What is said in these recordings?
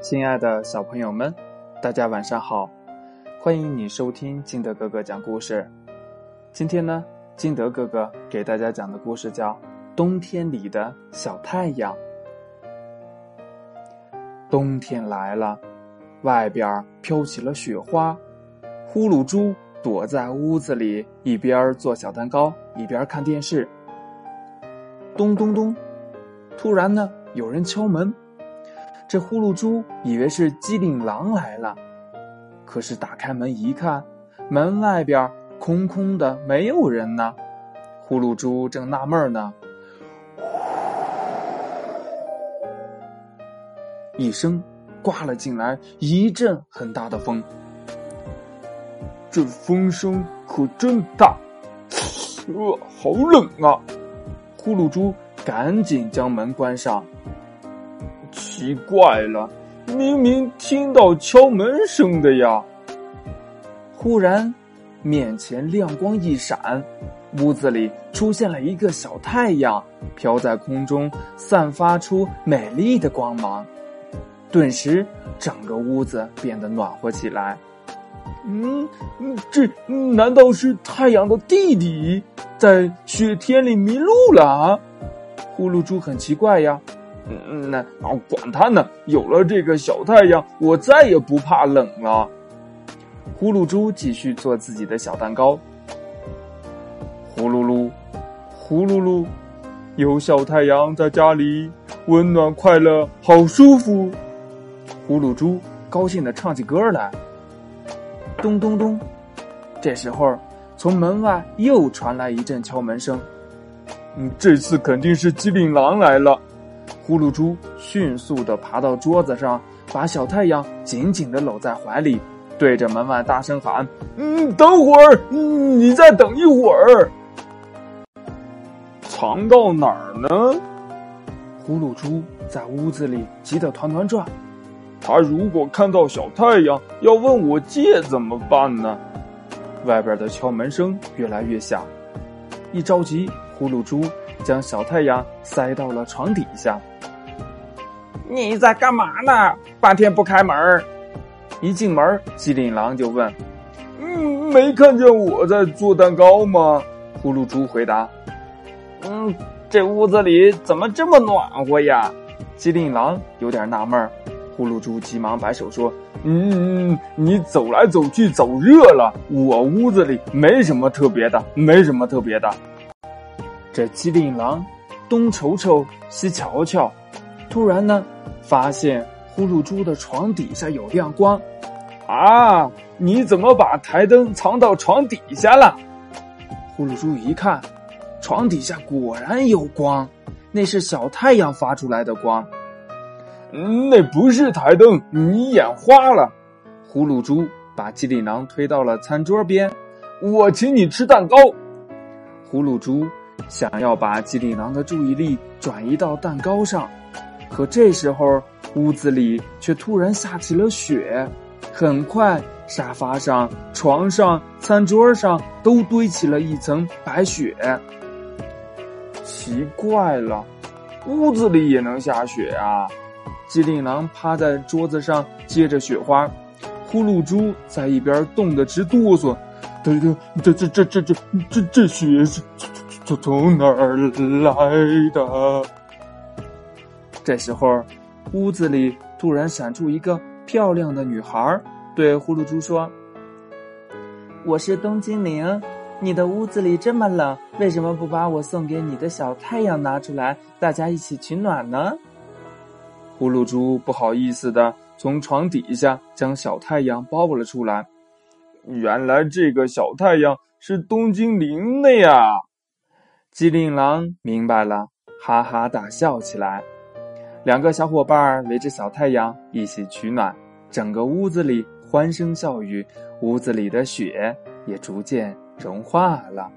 亲爱的小朋友们，大家晚上好！欢迎你收听金德哥哥讲故事。今天呢，金德哥哥给大家讲的故事叫《冬天里的小太阳》。冬天来了，外边飘起了雪花，呼噜猪躲在屋子里，一边做小蛋糕，一边看电视。咚咚咚！突然呢，有人敲门。这呼噜猪以为是机灵狼来了，可是打开门一看，门外边空空的，没有人呢。呼噜猪正纳闷呢，一声刮了进来一阵很大的风，这风声可真大，呃，好冷啊！呼噜猪赶紧将门关上。奇怪了，明明听到敲门声的呀！忽然，面前亮光一闪，屋子里出现了一个小太阳，飘在空中，散发出美丽的光芒。顿时，整个屋子变得暖和起来。嗯嗯，这难道是太阳的弟弟在雪天里迷路了？呼噜猪很奇怪呀。嗯，那啊，管他呢！有了这个小太阳，我再也不怕冷了。呼噜猪继续做自己的小蛋糕。呼噜噜，呼噜噜，有小太阳在家里，温暖快乐，好舒服。呼噜猪高兴的唱起歌来。咚咚咚，这时候从门外又传来一阵敲门声。嗯，这次肯定是机灵狼来了。呼噜猪迅速的爬到桌子上，把小太阳紧紧的搂在怀里，对着门外大声喊：“嗯，等会儿，你再等一会儿。”藏到哪儿呢？呼噜猪在屋子里急得团团转。他如果看到小太阳，要问我借怎么办呢？外边的敲门声越来越响，一着急，呼噜猪将小太阳塞到了床底下。你在干嘛呢？半天不开门一进门，机灵狼就问：“嗯，没看见我在做蛋糕吗？”呼噜猪回答：“嗯，这屋子里怎么这么暖和呀？”机灵狼有点纳闷呼噜猪急忙摆手说：“嗯，你走来走去走热了，我屋子里没什么特别的，没什么特别的。”这机灵狼东瞅瞅，西瞧瞧，突然呢。发现呼噜猪的床底下有亮光，啊！你怎么把台灯藏到床底下了？呼噜猪一看，床底下果然有光，那是小太阳发出来的光。那不是台灯，你眼花了。呼噜猪把机灵狼推到了餐桌边，我请你吃蛋糕。呼噜猪想要把机灵狼的注意力转移到蛋糕上。可这时候，屋子里却突然下起了雪，很快，沙发上、床上、餐桌上都堆起了一层白雪。奇怪了，屋子里也能下雪啊！机灵狼趴在桌子上接着雪花，呼噜猪在一边冻得直哆嗦。对对，这这这这这这这雪是从从哪儿来的？这时候，屋子里突然闪出一个漂亮的女孩，对呼噜猪说：“我是冬精灵，你的屋子里这么冷，为什么不把我送给你的小太阳拿出来，大家一起取暖呢？”呼噜猪不好意思的从床底下将小太阳抱了出来。原来这个小太阳是冬精灵的呀！机灵狼明白了，哈哈大笑起来。两个小伙伴围着小太阳一起取暖，整个屋子里欢声笑语，屋子里的雪也逐渐融化了。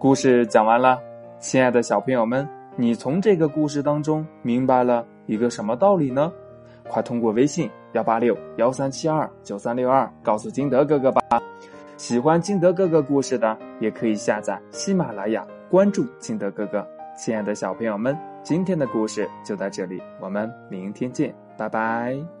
故事讲完了，亲爱的小朋友们，你从这个故事当中明白了一个什么道理呢？快通过微信幺八六幺三七二九三六二告诉金德哥哥吧。喜欢金德哥哥故事的，也可以下载喜马拉雅，关注金德哥哥。亲爱的小朋友们。今天的故事就到这里，我们明天见，拜拜。